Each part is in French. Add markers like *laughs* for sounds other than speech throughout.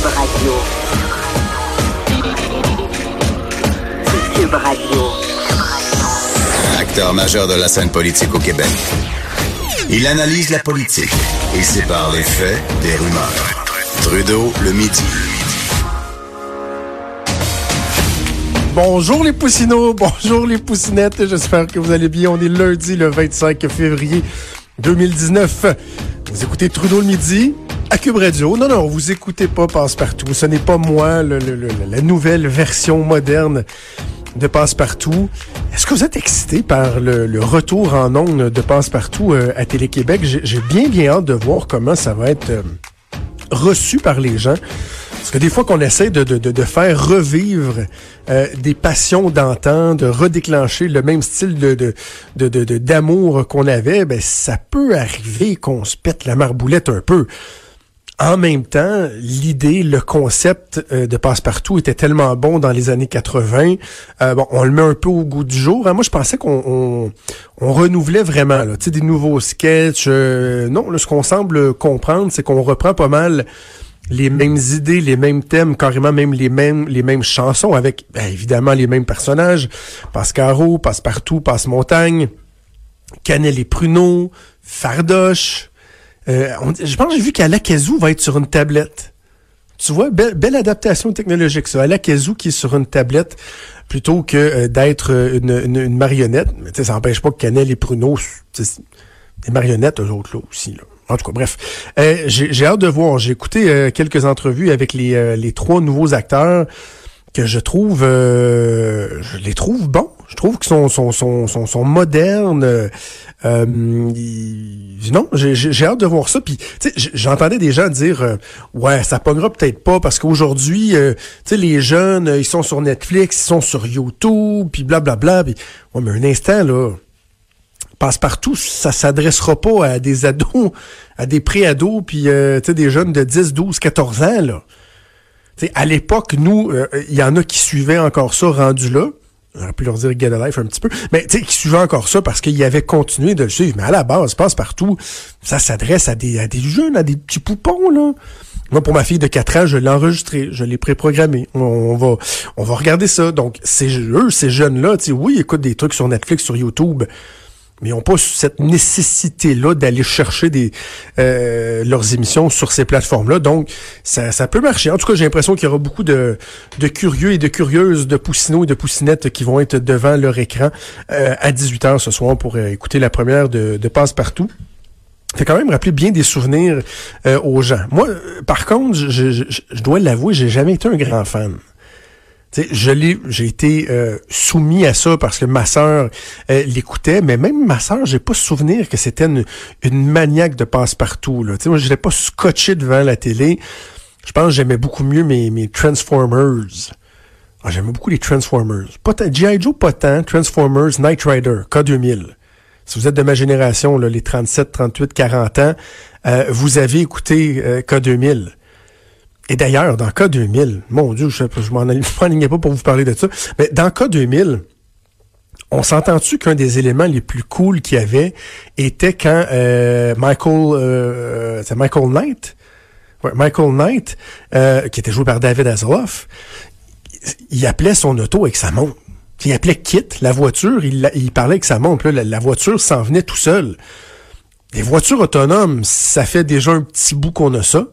Cube Radio. Cube Radio. Acteur majeur de la scène politique au Québec. Il analyse la politique et sépare les faits des rumeurs. Trudeau le midi. Bonjour les poussinots, *laughs* bonjour les poussinettes, j'espère que vous allez bien. On est lundi le 25 février 2019. Vous écoutez Trudeau le midi à Cube Radio. Non, non, vous écoutez pas Passe-Partout. Ce n'est pas moi, la nouvelle version moderne de Passe-Partout. Est-ce que vous êtes excité par le, retour en ondes de Passe-Partout euh, à Télé-Québec? J'ai bien, bien hâte de voir comment ça va être euh, reçu par les gens. Parce que des fois qu'on essaie de, de, de, faire revivre euh, des passions d'antan, de redéclencher le même style de, de, d'amour qu'on avait, ben ça peut arriver qu'on se pète la marboulette un peu. En même temps, l'idée, le concept euh, de passe-partout était tellement bon dans les années 80. Euh, bon, on le met un peu au goût du jour. Hein. Moi, je pensais qu'on on, renouvelait vraiment, là, des nouveaux sketchs. Euh, non, ce qu'on semble comprendre, c'est qu'on reprend pas mal les mêmes idées, les mêmes thèmes, carrément même les mêmes les mêmes chansons avec ben, évidemment les mêmes personnages. Passe-Caro, Passe-Partout, Passe-Montagne, Canel et Pruneau, Fardoche. Euh, je pense que j'ai vu qu'Alakazoo va être sur une tablette. Tu vois, belle, adaptation technologique, ça. Alakazoo qui est sur une tablette plutôt que euh, d'être euh, une, marionnette. Mais ça n'empêche pas que Canel et Pruno, des marionnettes, eux autres, là, aussi. En tout cas, bref. j'ai hâte de voir. J'ai écouté quelques entrevues avec les, les trois nouveaux acteurs que je trouve je les trouve bons. Je trouve qu'ils sont, sont, sont, sont, sont modernes. Euh, non, j'ai hâte de voir ça. Puis, j'entendais des gens dire, euh, ouais, ça pognera peut-être pas parce qu'aujourd'hui, euh, tu sais, les jeunes, ils sont sur Netflix, ils sont sur YouTube, puis blablabla. Puis, ouais, mais un instant là, passe partout, ça s'adressera pas à des ados, à des pré-ados, puis tu sais, des jeunes de 10, 12, 14 ans là à l'époque, nous, euh, il y en a qui suivaient encore ça rendu là. J'aurais pu leur dire Get a Life un petit peu. Mais tu sais, qui suivaient encore ça parce qu'ils avaient continué de le suivre. Mais à la base, passe partout. Ça s'adresse à des, jeunes, à des petits poupons, là. Moi, pour ma fille de 4 ans, je l'ai enregistré, je l'ai préprogrammé. On, on, va, on va regarder ça. Donc, eux, ces jeunes-là, oui, ils écoutent des trucs sur Netflix, sur YouTube mais ils n'ont pas cette nécessité-là d'aller chercher des euh, leurs émissions sur ces plateformes-là. Donc, ça, ça peut marcher. En tout cas, j'ai l'impression qu'il y aura beaucoup de, de curieux et de curieuses, de poussinots et de poussinettes qui vont être devant leur écran euh, à 18h ce soir pour euh, écouter la première de, de Passe-Partout. Ça quand même rappeler bien des souvenirs aux gens. Moi, par contre, je, je, je dois l'avouer, j'ai jamais été un grand fan je l'ai, j'ai été euh, soumis à ça parce que ma sœur euh, l'écoutait, mais même ma sœur, j'ai pas souvenir que c'était une, une maniaque de passe-partout. Là. moi, je l'ai pas scotché devant la télé. Je pense que j'aimais beaucoup mieux mes, mes Transformers. Ah, j'aimais beaucoup les Transformers. G.I. Joe, pas tant. Transformers, Knight Rider, K2000. Si vous êtes de ma génération, là, les 37, 38, 40 ans, euh, vous avez écouté K2000. Et d'ailleurs, dans cas 2000, mon Dieu, je, je m'en *laughs* alignais pas pour vous parler de ça, mais dans cas 2000, on s'entend-tu qu'un des éléments les plus cool qu'il y avait était quand euh, Michael, euh, c'est Michael Knight, ouais, Michael Knight, euh, qui était joué par David Hasselhoff, il appelait son auto avec sa montre. Il appelait Kit, la voiture, il, il parlait avec sa montre. Là, la, la voiture s'en venait tout seul. Les voitures autonomes, ça fait déjà un petit bout qu'on a ça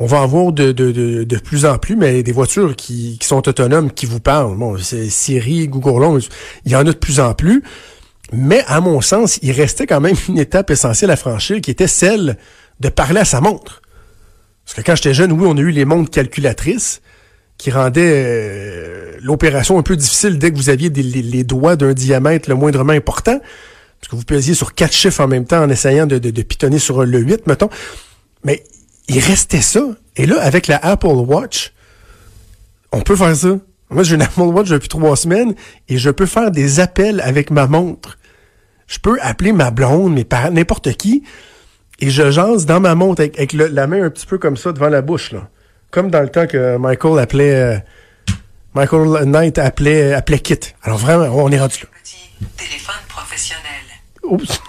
on va en voir de, de, de, de, plus en plus, mais des voitures qui, qui sont autonomes, qui vous parlent. Bon, c'est Siri, Google Home, il y en a de plus en plus. Mais à mon sens, il restait quand même une étape essentielle à franchir, qui était celle de parler à sa montre. Parce que quand j'étais jeune, oui, on a eu les montres calculatrices qui rendaient euh, l'opération un peu difficile dès que vous aviez les, doigts d'un diamètre le moindrement important. Parce que vous pesiez sur quatre chiffres en même temps en essayant de, de, de pitonner sur le 8, mettons. Mais il restait ça. Et là, avec la Apple Watch, on peut faire ça. Moi, j'ai une *laughs* Apple Watch depuis trois semaines et je peux faire des appels avec ma montre. Je peux appeler ma blonde, mes parents, n'importe qui, et je jase dans ma montre avec, la main un petit peu comme ça devant la bouche, là. Comme dans le temps que Michael appelait... Euh, Michael Knight appelait, appelait Kit. Alors vraiment, on est rendu là. Petit téléphone professionnel. Oups.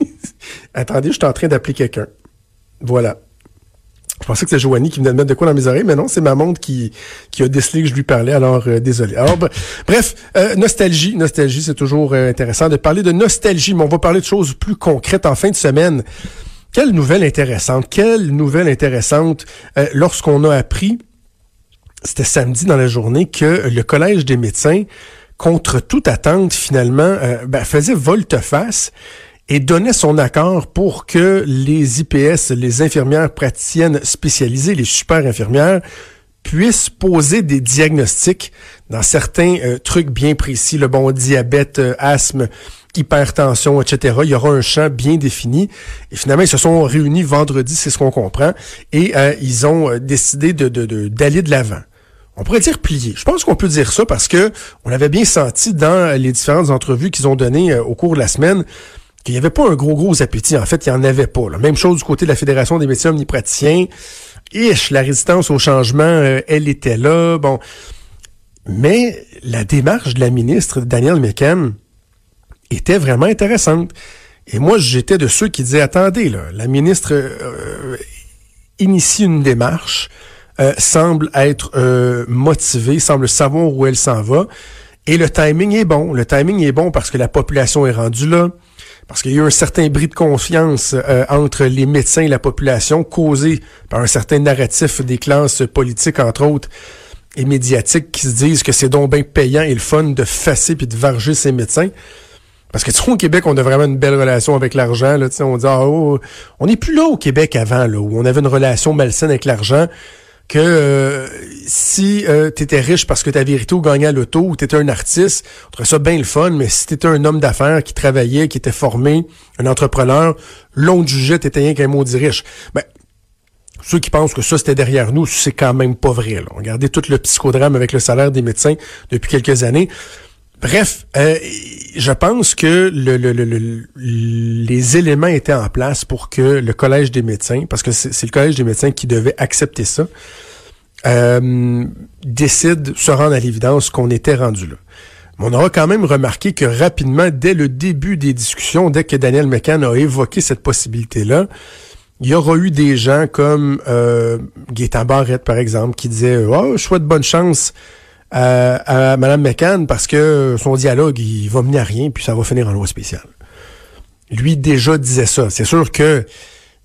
*laughs* Attendez, je suis en train d'appeler quelqu'un. Voilà. Je pensais que c'était Joanie qui venait de mettre de quoi dans mes oreilles, mais non, c'est ma qui, qui a décelé que je lui parlais, alors euh, désolé. Alors, bref, euh, nostalgie, nostalgie, c'est toujours euh, intéressant de parler de nostalgie, mais on va parler de choses plus concrètes en fin de semaine. Quelle nouvelle intéressante, quelle nouvelle intéressante lorsqu'on a appris, c'était samedi dans la journée, que le Collège des médecins, contre toute attente, finalement, ben, faisait volte-face et donnait son accord pour que les IPS, les infirmières praticiennes spécialisées, les super infirmières, puissent poser des diagnostics dans certains euh, trucs bien précis, le bon diabète, euh, asthme, hypertension, etc. Il y aura un champ bien défini. Et finalement, ils se sont réunis vendredi, c'est ce qu'on comprend, et euh, ils ont décidé de, d'aller de l'avant. On pourrait dire plier. Je pense qu'on peut dire ça parce que on avait bien senti dans les différentes entrevues qu'ils ont données au cours de la semaine qu'il n'y avait pas un gros, gros appétit. En fait, il n'y en avait pas. Même chose du côté de la Fédération des médecins omnipraticiens. Ish, la résistance au changement, euh, elle était là. Bon. Mais la démarche de la ministre Danielle McCann était vraiment intéressante. Et moi, j'étais de ceux qui disaient, attendez, là, la ministre euh, initie une démarche, euh, semble être motivée, semble savoir où elle s'en va. Et le timing est bon. Le timing est bon parce que la population est rendue là parce qu'il y a eu un certain bris de confiance euh, entre les médecins et la population causé par un certain narratif des classes politiques, entre autres, et médiatiques qui se disent que c'est donc bien payant et le fun de fasser puis de varger ces médecins. Parce que tu vois, au Québec, on a vraiment une belle relation avec l'argent. Là, on dit, ah, oh, on n'est plus là au Québec avant, là, où on avait une relation malsaine avec l'argent que euh, si euh, tu étais riche parce que ta vérité ou gagnais à l'auto ou tu étais un artiste, on trouverait ça bien le fun, mais si tu étais un homme d'affaires qui travaillait, qui était formé, un entrepreneur, l'on jugeait t'étais rien qu'un maudit riche. Ben, ceux qui pensent que ça, c'était derrière nous, c'est quand même pas vrai. Là. Regardez tout le psychodrame avec le salaire des médecins depuis quelques années. Bref, euh, je pense que le, le, les éléments étaient en place pour que le Collège des médecins, parce que c'est le Collège des médecins qui devait accepter ça, euh, décide, se rendre à l'évidence qu'on était rendu là. Mais on aura quand même remarqué que rapidement, dès le début des discussions, dès que Daniel McCann a évoqué cette possibilité-là, il y aura eu des gens comme euh, Gaétan Barrette, par exemple, qui disaient « Oh, je souhaite bonne chance à, Mme McCann parce que son dialogue, il va mener à rien, puis ça va finir en loi spéciale. Lui déjà disait ça. C'est sûr que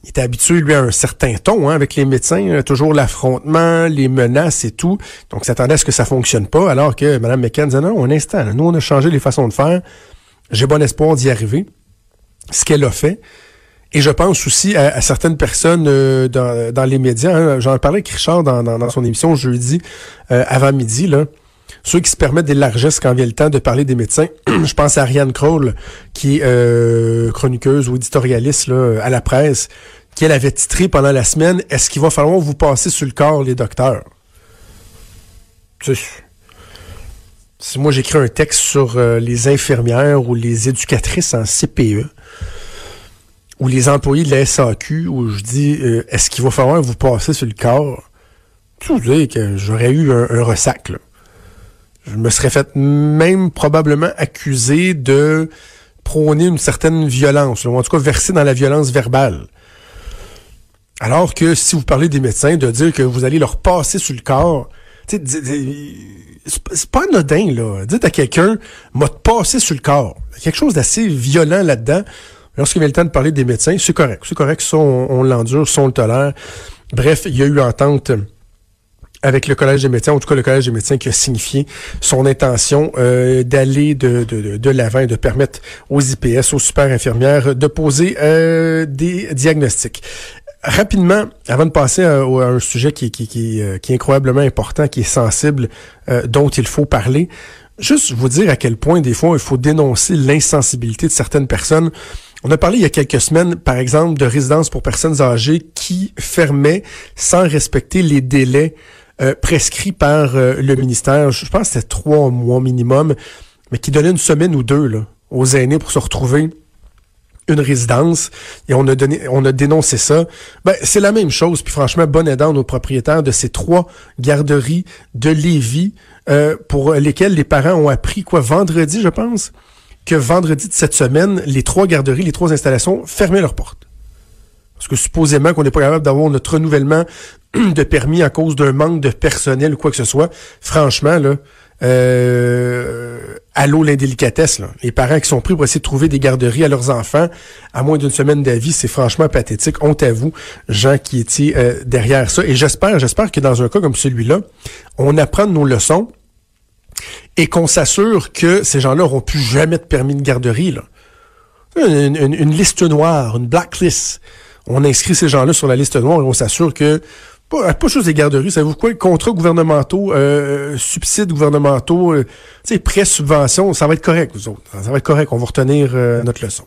il était habitué, lui, à un certain ton hein, avec les médecins, hein, toujours l'affrontement, les menaces et tout. Donc, s'attendait à ce que ça fonctionne pas, alors que Mme McCann disait non, un instant, nous, on a changé les façons de faire. J'ai bon espoir d'y arriver. Ce qu'elle a fait. Et je pense aussi à, certaines personnes euh, dans, les médias. Hein. J'en parlais avec Richard dans, son émission jeudi euh, avant midi. Là. Ceux qui se permettent des largesses quand vient le temps de parler des médecins. *clears throat* je pense à Ariane Kroll, qui est euh, chroniqueuse ou éditorialiste là, à la presse, qui elle avait titré pendant la semaine « Est-ce qu'il va falloir vous passer sur le corps, les docteurs? » Si moi j'écris un texte sur les infirmières ou les éducatrices en CPE, ou les employés de la SAQ, où je dis euh, est-ce qu'il va falloir vous passer sur le corps? Vous savez que j'aurais eu un, ressac. Je me serais fait même probablement accusé de prôner une certaine violence, ou en tout cas verser dans la violence verbale. Alors que si vous parlez des médecins, de dire que vous allez leur passer sur le corps, c'est pas anodin, là. Dites à quelqu'un, m'a passé sur le corps. Il y a quelque chose d'assez violent là-dedans. Lorsqu'il vient le temps de parler des médecins, c'est correct. C'est correct, ça, on, l'endure, ça, on le tolère. Bref, il y a eu entente avec le Collège des médecins, en tout cas le Collège des médecins qui a signifié son intention euh, d'aller de, l'avant et de permettre aux IPS, aux super infirmières, de poser euh, des diagnostics. Rapidement, avant de passer à, un sujet qui, qui, qui, euh, qui, est incroyablement important, qui est sensible, dont il faut parler, juste vous dire à quel point des fois il faut dénoncer l'insensibilité de certaines personnes. On a parlé il y a quelques semaines, par exemple, de résidences pour personnes âgées qui fermaient sans respecter les délais euh, prescrits par euh, le ministère. Je pense que c'était trois mois minimum, mais qui donnaient une semaine ou deux là, aux aînés pour se retrouver une résidence et on a donné on a dénoncé ça. Ben, c'est la même chose puis franchement bonne aidant aux propriétaires de ces trois garderies de Lévis euh, pour lesquelles les parents ont appris quoi vendredi je pense que vendredi de cette semaine, les trois garderies, les trois installations fermaient leurs portes. Parce que supposément qu'on n'est pas capable d'avoir notre renouvellement *clears throat* de permis à cause d'un manque de personnel ou quoi que ce soit, franchement, là, euh, allô l'indélicatesse. Là. Les parents qui sont pris pour essayer de trouver des garderies à leurs enfants à moins d'une semaine d'avis, c'est franchement pathétique. Honte à vous, gens qui étaient euh, derrière ça. Et j'espère, j'espère que dans un cas comme celui-là, on apprend nos leçons et qu'on s'assure que ces gens-là n'auront plus jamais de permis de garderie. Là. Une, une, une liste noire, une blacklist. On inscrit ces gens-là sur la liste noire et on s'assure que pas, pas juste des garderies, savez-vous quoi? Contrats gouvernementaux, euh, subsides gouvernementaux, euh, prêts, subventions, ça va être correct, vous autres. Ça va être correct, on va retenir euh, notre leçon.